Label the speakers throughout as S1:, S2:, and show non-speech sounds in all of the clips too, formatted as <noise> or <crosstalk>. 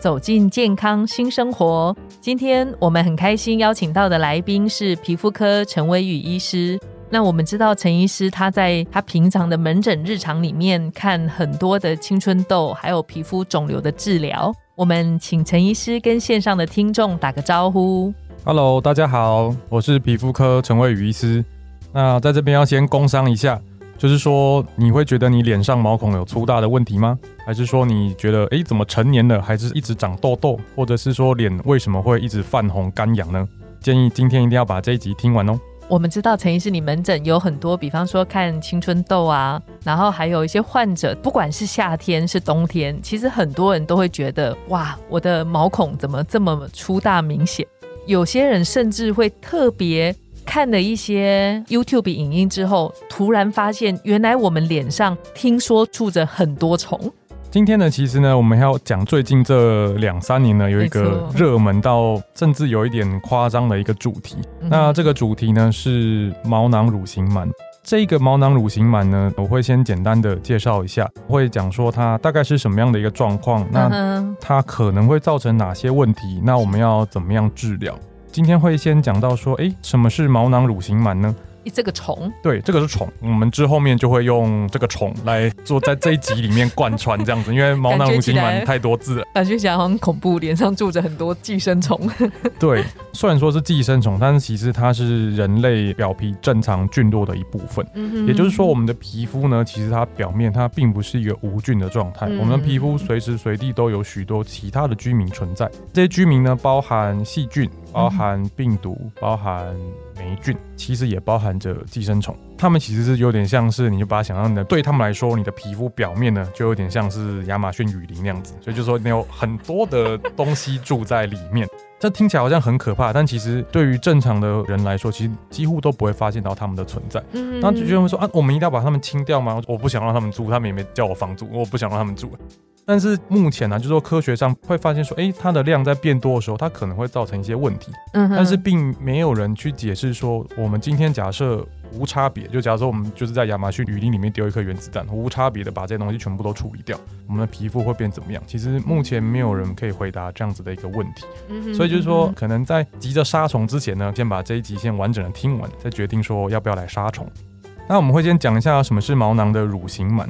S1: 走进健康新生活。今天我们很开心邀请到的来宾是皮肤科陈威宇医师。那我们知道陈医师他在他平常的门诊日常里面看很多的青春痘还有皮肤肿瘤的治疗。我们请陈医师跟线上的听众打个招呼。
S2: Hello，大家好，我是皮肤科陈威宇医师。那在这边要先工商一下。就是说，你会觉得你脸上毛孔有粗大的问题吗？还是说你觉得，哎，怎么成年了还是一直长痘痘？或者是说脸为什么会一直泛红干痒呢？建议今天一定要把这一集听完哦。
S1: 我们知道陈医师，你门诊有很多，比方说看青春痘啊，然后还有一些患者，不管是夏天是冬天，其实很多人都会觉得，哇，我的毛孔怎么这么粗大明显？有些人甚至会特别。看了一些 YouTube 影音之后，突然发现原来我们脸上听说住着很多虫。
S2: 今天呢，其实呢，我们要讲最近这两三年呢，有一个热门到甚至有一点夸张的一个主题。那这个主题呢是毛囊乳型螨。这个毛囊乳型螨呢，我会先简单的介绍一下，会讲说它大概是什么样的一个状况，那它可能会造成哪些问题，那我们要怎么样治疗？今天会先讲到说，哎，什么是毛囊乳型螨呢？
S1: 这个虫，
S2: 对，这个是虫。我们之后面就会用这个虫来做在这一集里面贯穿这样子，因为毛囊乳型螨太多字了，
S1: 感觉起来很恐怖，脸上住着很多寄生虫。<laughs>
S2: 对，虽然说是寄生虫，但是其实它是人类表皮正常菌落的一部分。嗯也就是说，我们的皮肤呢，其实它表面它并不是一个无菌的状态，我们的皮肤随时随地都有许多其他的居民存在。这些居民呢，包含细菌。包含病毒，包含霉菌，其实也包含着寄生虫。它们其实是有点像是，你就把它想象的，对他们来说，你的皮肤表面呢，就有点像是亚马逊雨林那样子。<laughs> 所以就说你有很多的东西住在里面。这听起来好像很可怕，但其实对于正常的人来说，其实几乎都不会发现到他们的存在。嗯，那有人会说啊，我们一定要把他们清掉吗？我不想让他们住，他们也没叫我房租，我不想让他们住。但是目前呢，就是说科学上会发现说，哎，它的量在变多的时候，它可能会造成一些问题。嗯，但是并没有人去解释说，我们今天假设无差别，就假如说我们就是在亚马逊雨林里面丢一颗原子弹，无差别的把这些东西全部都处理掉，我们的皮肤会变怎么样？其实目前没有人可以回答这样子的一个问题。嗯，所以就是说，可能在急着杀虫之前呢，先把这一集先完整的听完，再决定说要不要来杀虫。那我们会先讲一下什么是毛囊的乳型螨。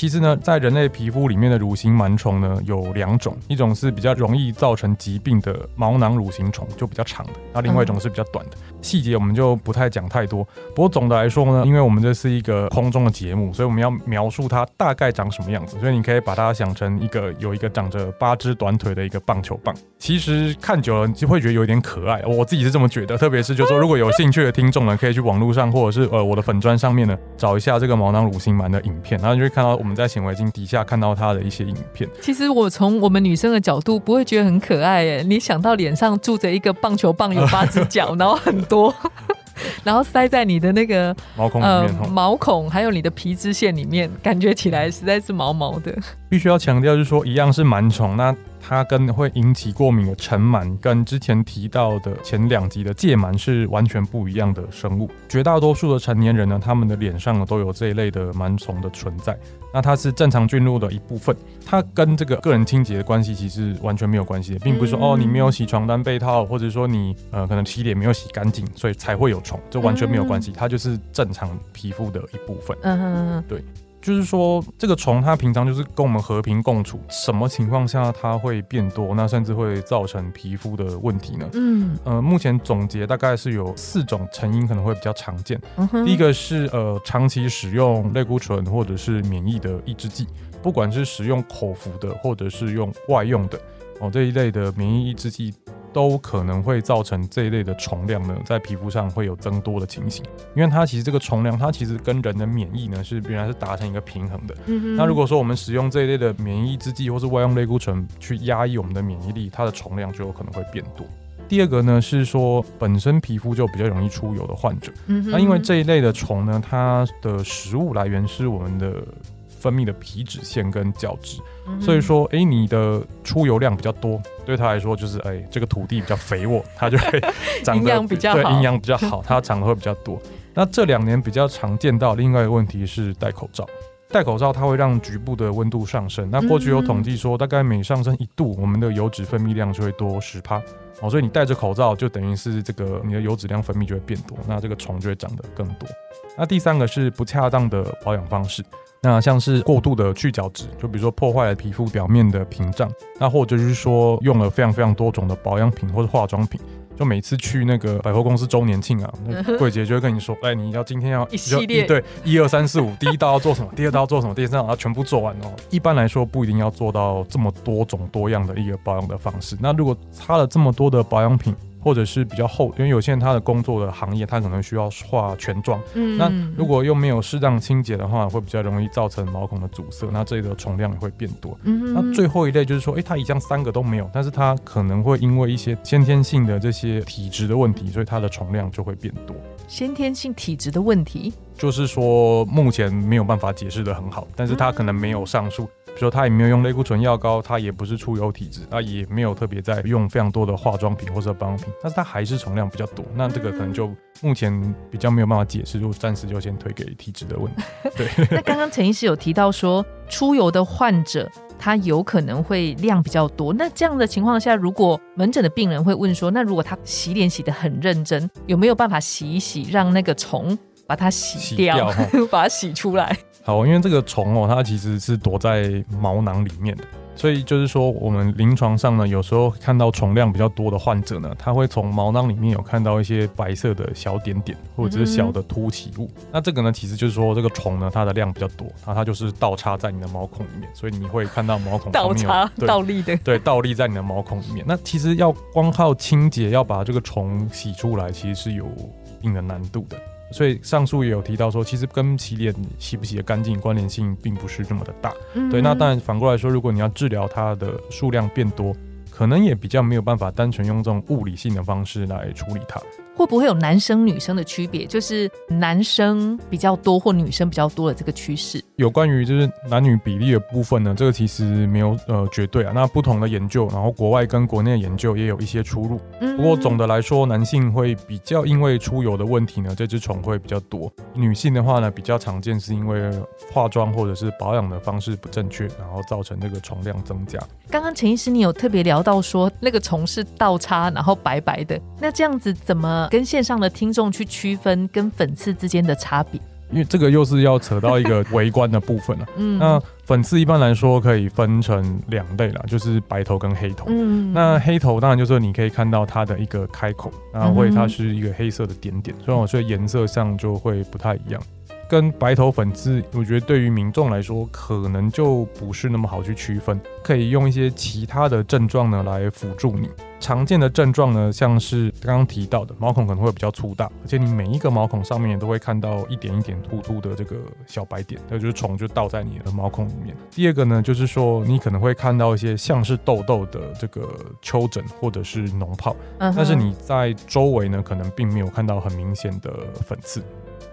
S2: 其实呢，在人类皮肤里面的乳型螨虫呢有两种，一种是比较容易造成疾病的毛囊乳型虫，就比较长的；那另外一种是比较短的。细节我们就不太讲太多。不过总的来说呢，因为我们这是一个空中的节目，所以我们要描述它大概长什么样子。所以你可以把它想成一个有一个长着八只短腿的一个棒球棒。其实看久了就会觉得有点可爱，我自己是这么觉得。特别是就说如果有兴趣的听众呢，可以去网络上或者是呃我的粉砖上面呢找一下这个毛囊乳型螨的影片，然后就会看到我们。我们在显微镜底下看到它的一些影片。
S1: 其实我从我们女生的角度不会觉得很可爱耶。你想到脸上住着一个棒球棒，有八只脚，然后很多，<laughs> 然后塞在你的那个
S2: 毛孔里面，
S1: 毛孔还有你的皮脂腺里面，感觉起来实在是毛毛的。<laughs>
S2: 必须要强调，就是说一样是螨虫那。它跟会引起过敏的尘螨，跟之前提到的前两集的疥螨是完全不一样的生物。绝大多数的成年人呢，他们的脸上呢都有这一类的螨虫的存在。那它是正常菌落的一部分，它跟这个个人清洁的关系其实完全没有关系的，并不是说哦你没有洗床单被套，或者说你呃可能洗脸没有洗干净，所以才会有虫，这完全没有关系，它就是正常皮肤的一部分。嗯嗯，对。就是说，这个虫它平常就是跟我们和平共处，什么情况下它会变多？那甚至会造成皮肤的问题呢？嗯，呃，目前总结大概是有四种成因可能会比较常见。第一个是呃，长期使用类固醇或者是免疫的抑制剂，不管是使用口服的或者是用外用的哦这一类的免疫抑制剂。都可能会造成这一类的虫量呢，在皮肤上会有增多的情形，因为它其实这个虫量，它其实跟人的免疫呢是原来是达成一个平衡的。那如果说我们使用这一类的免疫制剂或是外用类固醇去压抑我们的免疫力，它的虫量就有可能会变多。第二个呢是说本身皮肤就比较容易出油的患者，那因为这一类的虫呢，它的食物来源是我们的分泌的皮脂腺跟角质，所以说，哎，你的出油量比较多，对他来说就是，哎，这个土地比较肥沃，它就会 <laughs> 长
S1: 得比较
S2: 对营养比较好，它长得会比较多。那这两年比较常见到另外一个问题是戴口罩。戴口罩它会让局部的温度上升。那过去有统计说，大概每上升一度，我们的油脂分泌量就会多十帕。哦，所以你戴着口罩就等于是这个你的油脂量分泌就会变多，那这个虫就会长得更多。那第三个是不恰当的保养方式。那像是过度的去角质，就比如说破坏了皮肤表面的屏障，那或者是说用了非常非常多种的保养品或者化妆品。就每次去那个百货公司周年庆啊，那 <laughs> 柜姐就会跟你说，哎，你要今天要
S1: 一系列
S2: 对一二三四五，第一道要做什么，<laughs> 第二道要做什么，第三道要全部做完哦。一般来说不一定要做到这么多种多样的一个保养的方式。那如果擦了这么多的保养品，或者是比较厚，因为有些人他的工作的行业，他可能需要化全妆。嗯，那如果又没有适当清洁的话，会比较容易造成毛孔的阻塞，那这里的虫量也会变多。嗯，那最后一类就是说，哎，他以上三个都没有，但是他可能会因为一些先天性的这些体质的问题，所以它的重量就会变多。
S1: 先天性体质的问题，
S2: 就是说目前没有办法解释的很好，但是他可能没有上述。比如说他也没有用类固醇药膏，他也不是出油体质，他也没有特别在用非常多的化妆品或者保养品，但是他还是虫量比较多。那这个可能就目前比较没有办法解释，就暂时就先推给体质的问题。<laughs> 对。
S1: 那刚刚陈医师有提到说，出油的患者他有可能会量比较多。那这样的情况下，如果门诊的病人会问说，那如果他洗脸洗的很认真，有没有办法洗一洗，让那个虫把它洗掉，<laughs> 把它洗出来？
S2: 好，因为这个虫哦，它其实是躲在毛囊里面的，所以就是说，我们临床上呢，有时候看到虫量比较多的患者呢，他会从毛囊里面有看到一些白色的小点点，或者是小的凸起物。那这个呢，其实就是说，这个虫呢，它的量比较多，然后它就是倒插在你的毛孔里面，所以你会看到毛孔
S1: 倒插倒立的，
S2: 对，倒立在你的毛孔里面。那其实要光靠清洁要把这个虫洗出来，其实是有一定的难度的。所以上述也有提到说，其实跟洗脸洗不洗的干净关联性并不是这么的大。对，那当然反过来说，如果你要治疗它的数量变多，可能也比较没有办法单纯用这种物理性的方式来处理它。
S1: 会不会有男生女生的区别？就是男生比较多或女生比较多的这个趋势？
S2: 有关于就是男女比例的部分呢？这个其实没有呃绝对啊。那不同的研究，然后国外跟国内的研究也有一些出入。不过总的来说，男性会比较因为出油的问题呢，这只虫会比较多。女性的话呢，比较常见是因为化妆或者是保养的方式不正确，然后造成这个虫量增加。
S1: 刚刚陈医师你有特别聊到说，那个虫是倒插，然后白白的，那这样子怎么？跟线上的听众去区分跟粉刺之间的差别，
S2: 因为这个又是要扯到一个 <laughs> 围观的部分了。嗯，那粉刺一般来说可以分成两类啦，就是白头跟黑头。嗯，那黑头当然就是你可以看到它的一个开口，然后会它是一个黑色的点点，所以我觉得颜色上就会不太一样。跟白头粉刺，我觉得对于民众来说，可能就不是那么好去区分。可以用一些其他的症状呢来辅助你。常见的症状呢，像是刚刚提到的，毛孔可能会比较粗大，而且你每一个毛孔上面都会看到一点一点突突的这个小白点，那就是虫就倒在你的毛孔里面。第二个呢，就是说你可能会看到一些像是痘痘的这个丘疹或者是脓泡，但是你在周围呢，可能并没有看到很明显的粉刺。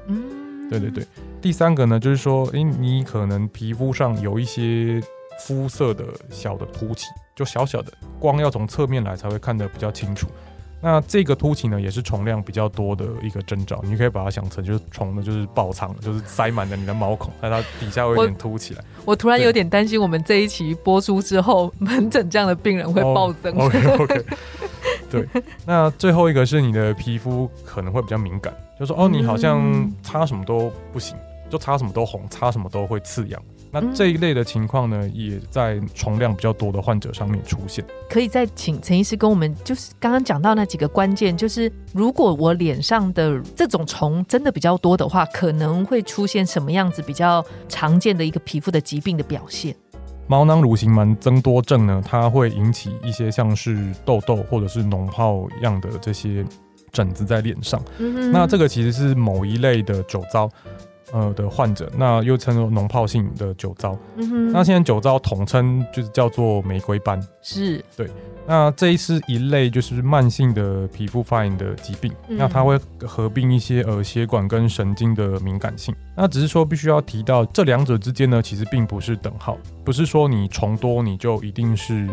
S2: 嗯。对对对，第三个呢，就是说，诶，你可能皮肤上有一些肤色的小的凸起，就小小的，光要从侧面来才会看得比较清楚。那这个凸起呢，也是虫量比较多的一个征兆。你可以把它想成就是虫呢，就是爆仓，就是塞满了你的毛孔，那它底下会有点凸起来。
S1: 我突然有点担心，我们这一期播出之后，门诊这样的病人会暴增。
S2: OK OK。对，那最后一个是你的皮肤可能会比较敏感。就说哦，你好像擦什么都不行，就擦什么都红，擦什么都会刺痒。那这一类的情况呢，也在虫量比较多的患者上面出现。
S1: 可以再请陈医师跟我们，就是刚刚讲到那几个关键，就是如果我脸上的这种虫真的比较多的话，可能会出现什么样子比较常见的一个皮肤的疾病的表现？
S2: 毛囊乳型螨增多症呢，它会引起一些像是痘痘或者是脓泡样的这些。疹子在脸上，那这个其实是某一类的酒糟。呃的患者，那又称作脓疱性的酒糟。嗯哼，那现在酒糟统称就是叫做玫瑰斑。
S1: 是，
S2: 对。那这一是一类就是慢性的皮肤发炎的疾病，那它会合并一些呃血管跟神经的敏感性。那只是说必须要提到这两者之间呢，其实并不是等号，不是说你虫多你就一定是。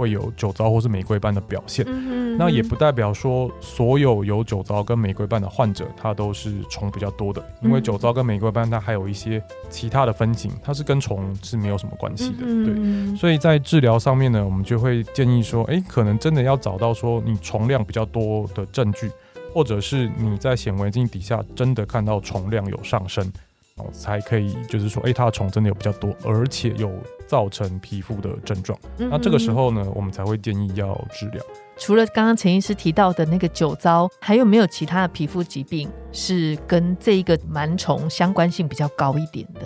S2: 会有酒糟或是玫瑰斑的表现，那也不代表说所有有酒糟跟玫瑰斑的患者，他都是虫比较多的，因为酒糟跟玫瑰斑它还有一些其他的分型，它是跟虫是没有什么关系的，对。所以在治疗上面呢，我们就会建议说，哎，可能真的要找到说你虫量比较多的证据，或者是你在显微镜底下真的看到虫量有上升。才可以，就是说，哎，它的虫真的有比较多，而且有造成皮肤的症状。那这个时候呢，我们才会建议要治疗。
S1: 除了刚刚陈医师提到的那个酒糟，还有没有其他的皮肤疾病是跟这一个螨虫相关性比较高一点的？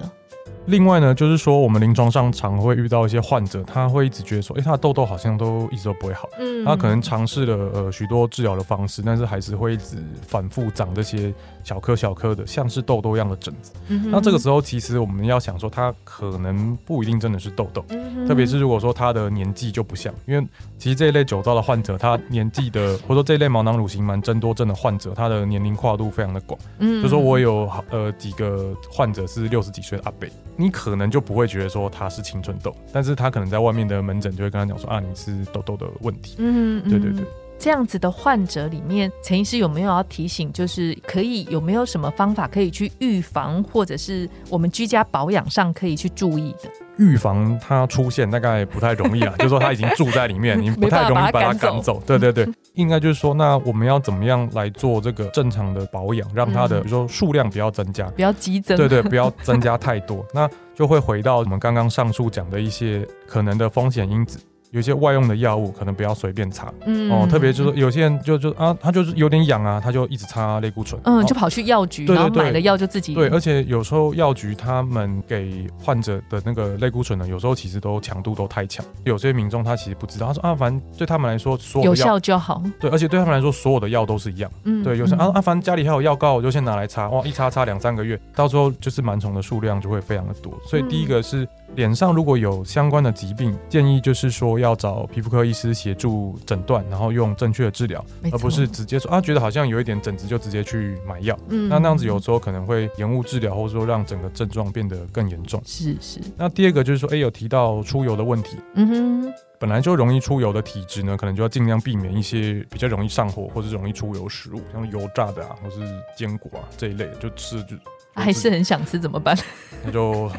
S2: 另外呢，就是说我们临床上常会遇到一些患者，他会一直觉得说，哎，他的痘痘好像都一直都不会好。嗯，他可能尝试了呃许多治疗的方式，但是还是会一直反复长这些小颗小颗的，像是痘痘一样的疹子。嗯，那这个时候其实我们要想说，他可能不一定真的是痘痘，特别是如果说他的年纪就不像，因为其实这一类酒糟的患者，他年纪的或者说这一类毛囊乳型螨增多症的患者，他的年龄跨度非常的广。嗯，就说我有呃几个患者是六十几岁的阿伯。你可能就不会觉得说他是青春痘，但是他可能在外面的门诊就会跟他讲说啊，你是痘痘的问题。嗯，对对对。
S1: 这样子的患者里面，陈医师有没有要提醒，就是可以有没有什么方法可以去预防，或者是我们居家保养上可以去注意的？
S2: 预防它出现大概不太容易啊，<laughs> 就是说它已经住在里面，你不太容易把它赶走。对对对，应该就是说，那我们要怎么样来做这个正常的保养，让它的比如说数量不要增加，
S1: 不要激增。
S2: 对对，不要增加太多，那就会回到我们刚刚上述讲的一些可能的风险因子。有些外用的药物可能不要随便擦，嗯。哦，特别就是有些人就就啊，他就是有点痒啊，他就一直擦类固醇，
S1: 嗯，就跑去药局，然后买了药就自己
S2: 对，而且有时候药局他们给患者的那个类固醇呢，有时候其实都强度都太强，有些民众他其实不知道，他说啊，反正对他们来说所
S1: 有效就好，
S2: 对，而且对他们来说所有的药都是一样，嗯，对，有时候啊啊，反正家里还有药膏，我就先拿来擦，哇，一擦擦两三个月，到时候就是螨虫的数量就会非常的多，所以第一个是。脸上如果有相关的疾病，建议就是说要找皮肤科医师协助诊断，然后用正确的治疗，而不是直接说啊觉得好像有一点疹子就直接去买药。嗯，那那样子有时候可能会延误治疗，或者说让整个症状变得更严重。
S1: 是是。
S2: 那第二个就是说，哎，有提到出油的问题。嗯哼。本来就容易出油的体质呢，可能就要尽量避免一些比较容易上火或者容易出油食物，像油炸的啊，或是坚果啊这一类的，就吃就。
S1: 还是很想吃怎么办？
S2: 那就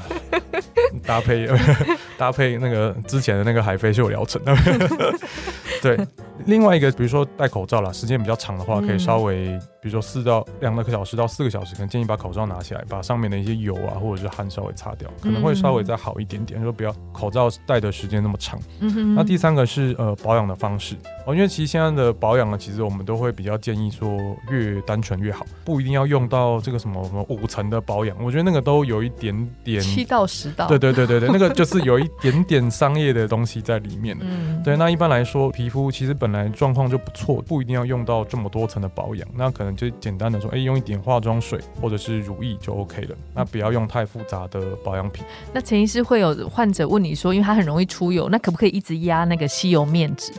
S2: 搭配 <laughs> 搭配那个之前的那个海飞秀疗程。<laughs> 对，另外一个比如说戴口罩啦，时间比较长的话，可以稍微比如说四到两个小时到四个小时，可能建议把口罩拿起来，把上面的一些油啊或者是汗稍微擦掉，可能会稍微再好一点点。说不要口罩戴的时间那么长。嗯那第三个是呃保养的方式哦，因为其实现在的保养呢，其实我们都会比较建议说越单纯越好，不一定要用到这个什么什么五层。的保养，我觉得那个都有一点点
S1: 七到十道，
S2: 对对对对对，那个就是有一点点商业的东西在里面嗯，对。那一般来说，皮肤其实本来状况就不错，不一定要用到这么多层的保养，那可能就简单的说，哎，用一点化妆水或者是乳液就 OK 了。那不要用太复杂的保养品。
S1: 那陈医师会有患者问你说，因为他很容易出油，那可不可以一直压那个吸油面纸？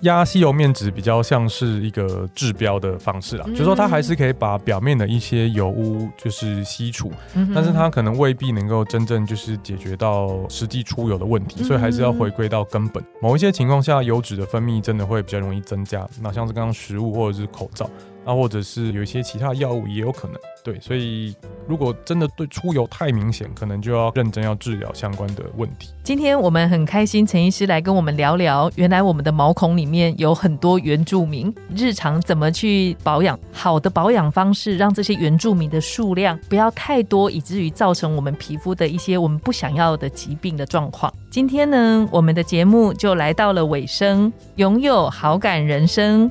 S2: 压吸油面纸比较像是一个治标的方式啦，就说它还是可以把表面的一些油污就是吸除，但是它可能未必能够真正就是解决到实际出油的问题，所以还是要回归到根本。某一些情况下，油脂的分泌真的会比较容易增加，那像是刚刚食物或者是口罩。那或者是有一些其他药物也有可能，对，所以如果真的对出油太明显，可能就要认真要治疗相关的问题。
S1: 今天我们很开心，陈医师来跟我们聊聊，原来我们的毛孔里面有很多原住民，日常怎么去保养，好的保养方式，让这些原住民的数量不要太多，以至于造成我们皮肤的一些我们不想要的疾病的状况。今天呢，我们的节目就来到了尾声。拥有好感人生，